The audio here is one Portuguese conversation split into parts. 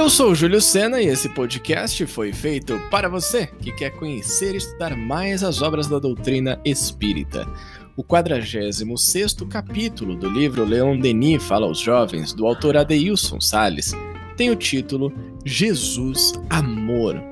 Eu sou Júlio Sena e esse podcast foi feito para você que quer conhecer e estudar mais as obras da doutrina espírita. O 46 capítulo do livro Leon Denis Fala aos Jovens, do autor Adeilson Sales, tem o título Jesus Amor.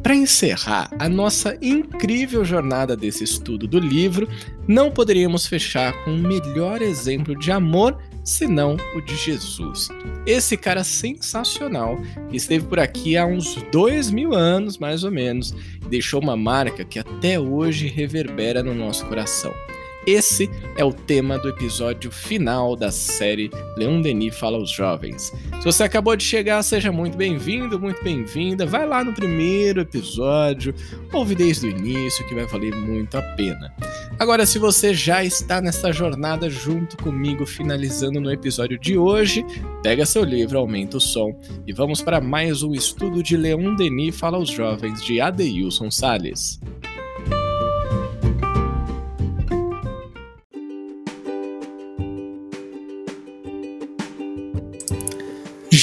Para encerrar a nossa incrível jornada desse estudo do livro, não poderíamos fechar com um melhor exemplo de amor senão o de Jesus. Esse cara sensacional que esteve por aqui há uns dois mil anos, mais ou menos, e deixou uma marca que até hoje reverbera no nosso coração. Esse é o tema do episódio final da série Leon Denis Fala aos Jovens. Se você acabou de chegar, seja muito bem-vindo, muito bem-vinda. Vai lá no primeiro episódio, ouve desde o início que vai valer muito a pena. Agora, se você já está nessa jornada junto comigo, finalizando no episódio de hoje, pega seu livro, aumenta o som e vamos para mais um estudo de Leon Denis Fala aos Jovens de Adeilson Sales.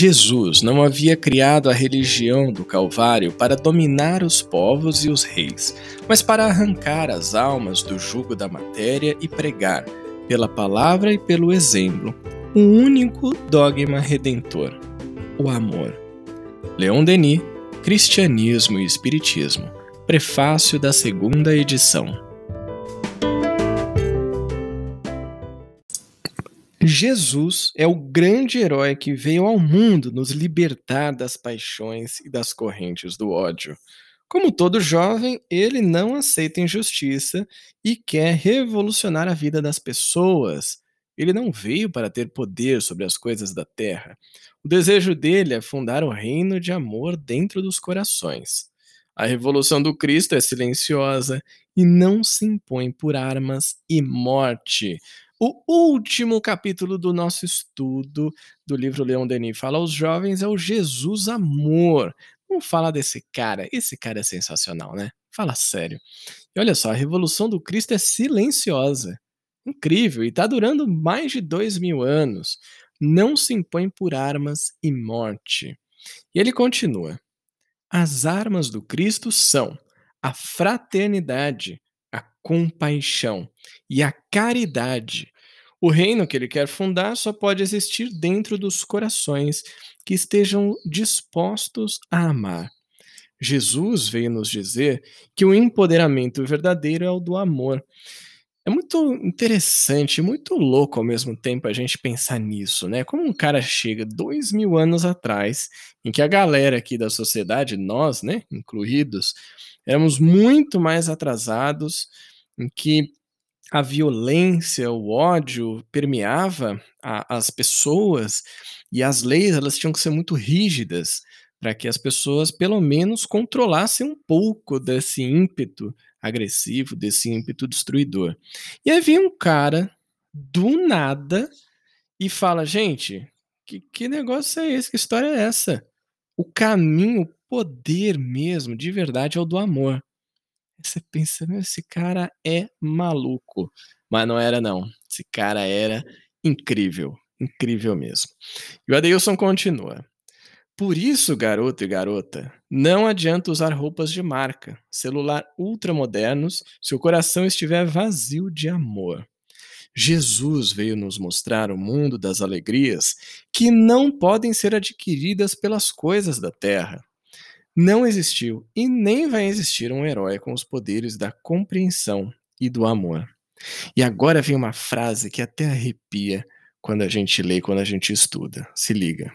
Jesus não havia criado a religião do Calvário para dominar os povos e os reis, mas para arrancar as almas do jugo da matéria e pregar, pela palavra e pelo exemplo, um único dogma redentor: o amor. Leon Denis, Cristianismo e Espiritismo, prefácio da segunda edição. Jesus é o grande herói que veio ao mundo nos libertar das paixões e das correntes do ódio. Como todo jovem, ele não aceita injustiça e quer revolucionar a vida das pessoas. Ele não veio para ter poder sobre as coisas da terra. O desejo dele é fundar o reino de amor dentro dos corações. A revolução do Cristo é silenciosa e não se impõe por armas e morte. O último capítulo do nosso estudo do livro Leon Denis fala aos jovens é o Jesus Amor. Vamos falar desse cara. Esse cara é sensacional, né? Fala sério. E olha só, a revolução do Cristo é silenciosa. Incrível, e está durando mais de dois mil anos. Não se impõe por armas e morte. E ele continua: as armas do Cristo são a fraternidade, a compaixão e a caridade, o reino que ele quer fundar só pode existir dentro dos corações que estejam dispostos a amar. Jesus veio nos dizer que o empoderamento verdadeiro é o do amor. É muito interessante, muito louco ao mesmo tempo a gente pensar nisso, né? Como um cara chega dois mil anos atrás, em que a galera aqui da sociedade, nós, né, incluídos, éramos muito mais atrasados, em que a violência, o ódio permeava a, as pessoas e as leis elas tinham que ser muito rígidas para que as pessoas pelo menos controlassem um pouco desse ímpeto agressivo, desse ímpeto destruidor. E aí vem um cara do nada e fala, gente, que, que negócio é esse? Que história é essa? O caminho, o poder mesmo, de verdade, é o do amor. Você pensa, esse cara é maluco. Mas não era, não. Esse cara era incrível. Incrível mesmo. E o Adeilson continua. Por isso, garoto e garota, não adianta usar roupas de marca, celular ultramodernos, se o coração estiver vazio de amor. Jesus veio nos mostrar o mundo das alegrias que não podem ser adquiridas pelas coisas da terra. Não existiu e nem vai existir um herói com os poderes da compreensão e do amor. E agora vem uma frase que até arrepia quando a gente lê, quando a gente estuda. Se liga.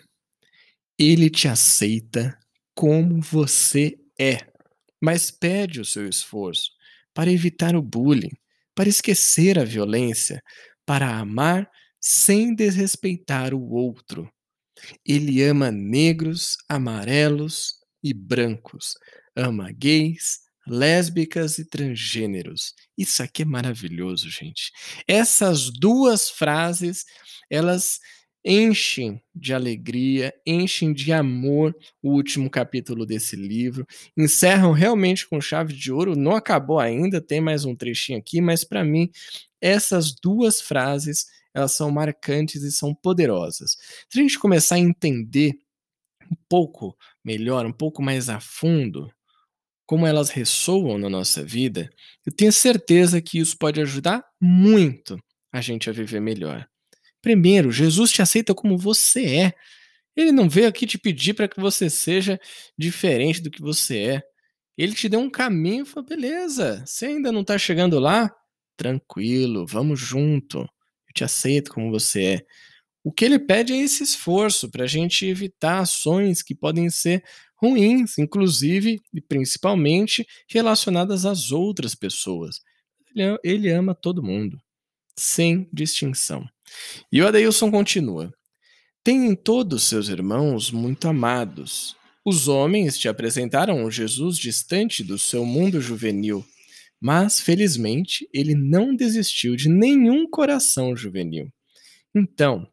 Ele te aceita como você é, mas pede o seu esforço para evitar o bullying, para esquecer a violência, para amar sem desrespeitar o outro. Ele ama negros, amarelos, e brancos, ama gays, lésbicas e transgêneros. Isso aqui é maravilhoso, gente. Essas duas frases, elas enchem de alegria, enchem de amor o último capítulo desse livro, encerram realmente com chave de ouro. Não acabou ainda, tem mais um trechinho aqui, mas para mim essas duas frases, elas são marcantes e são poderosas. Se a gente começar a entender um pouco melhor, um pouco mais a fundo, como elas ressoam na nossa vida, eu tenho certeza que isso pode ajudar muito a gente a viver melhor. Primeiro, Jesus te aceita como você é. Ele não veio aqui te pedir para que você seja diferente do que você é. Ele te deu um caminho e falou: beleza, você ainda não está chegando lá? Tranquilo, vamos junto. Eu te aceito como você é. O que ele pede é esse esforço para a gente evitar ações que podem ser ruins, inclusive e principalmente relacionadas às outras pessoas. Ele, ama todo mundo, sem distinção. E o Adeilson continua: Tem em todos seus irmãos muito amados. Os homens te apresentaram Jesus distante do seu mundo juvenil, mas felizmente ele não desistiu de nenhum coração juvenil. Então,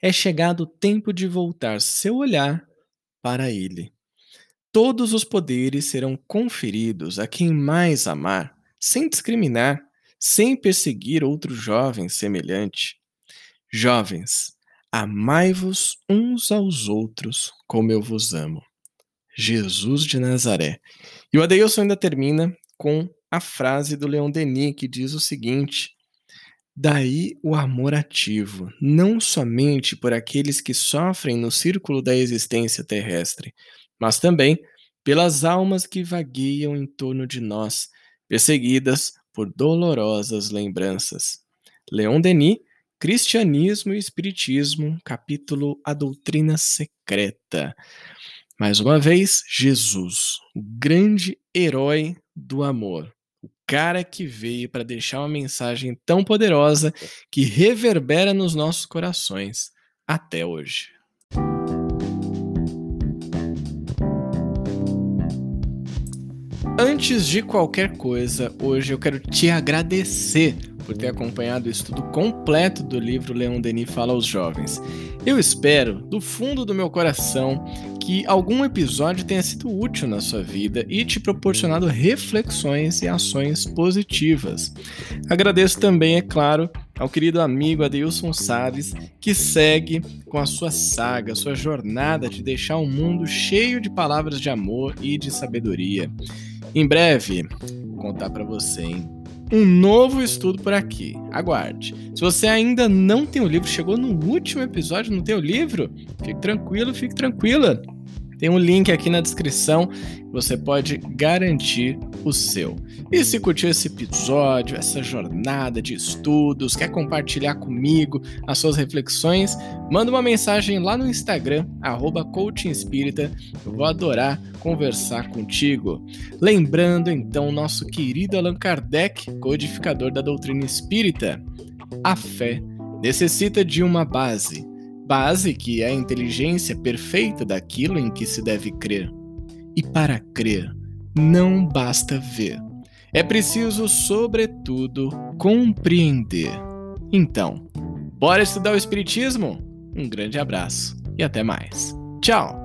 é chegado o tempo de voltar seu olhar para ele. Todos os poderes serão conferidos a quem mais amar, sem discriminar, sem perseguir outro jovem semelhante. Jovens, amai-vos uns aos outros como eu vos amo. Jesus de Nazaré. E o Adeilson ainda termina com a frase do Leon Denis que diz o seguinte: Daí o amor ativo, não somente por aqueles que sofrem no círculo da existência terrestre, mas também pelas almas que vagueiam em torno de nós, perseguidas por dolorosas lembranças. Leon Denis, Cristianismo e Espiritismo, capítulo A Doutrina Secreta. Mais uma vez, Jesus, o grande herói do amor cara que veio para deixar uma mensagem tão poderosa que reverbera nos nossos corações até hoje. Antes de qualquer coisa, hoje eu quero te agradecer por ter acompanhado o estudo completo do livro Leon Denis Fala aos Jovens. Eu espero, do fundo do meu coração, que algum episódio tenha sido útil na sua vida e te proporcionado reflexões e ações positivas. Agradeço também, é claro, ao querido amigo Adeilson Salles, que segue com a sua saga, sua jornada de deixar um mundo cheio de palavras de amor e de sabedoria. Em breve, vou contar para você, hein? um novo estudo por aqui. Aguarde. Se você ainda não tem o livro, chegou no último episódio, não tem o livro, fique tranquilo, fique tranquila. Tem um link aqui na descrição, você pode garantir o seu. E se curtiu esse episódio, essa jornada de estudos, quer compartilhar comigo as suas reflexões, manda uma mensagem lá no Instagram, arroba Eu vou adorar conversar contigo. Lembrando então nosso querido Allan Kardec, codificador da doutrina espírita. A fé necessita de uma base base que é a inteligência perfeita daquilo em que se deve crer. E para crer, não basta ver. É preciso, sobretudo, compreender. Então, bora estudar o Espiritismo? Um grande abraço e até mais. Tchau!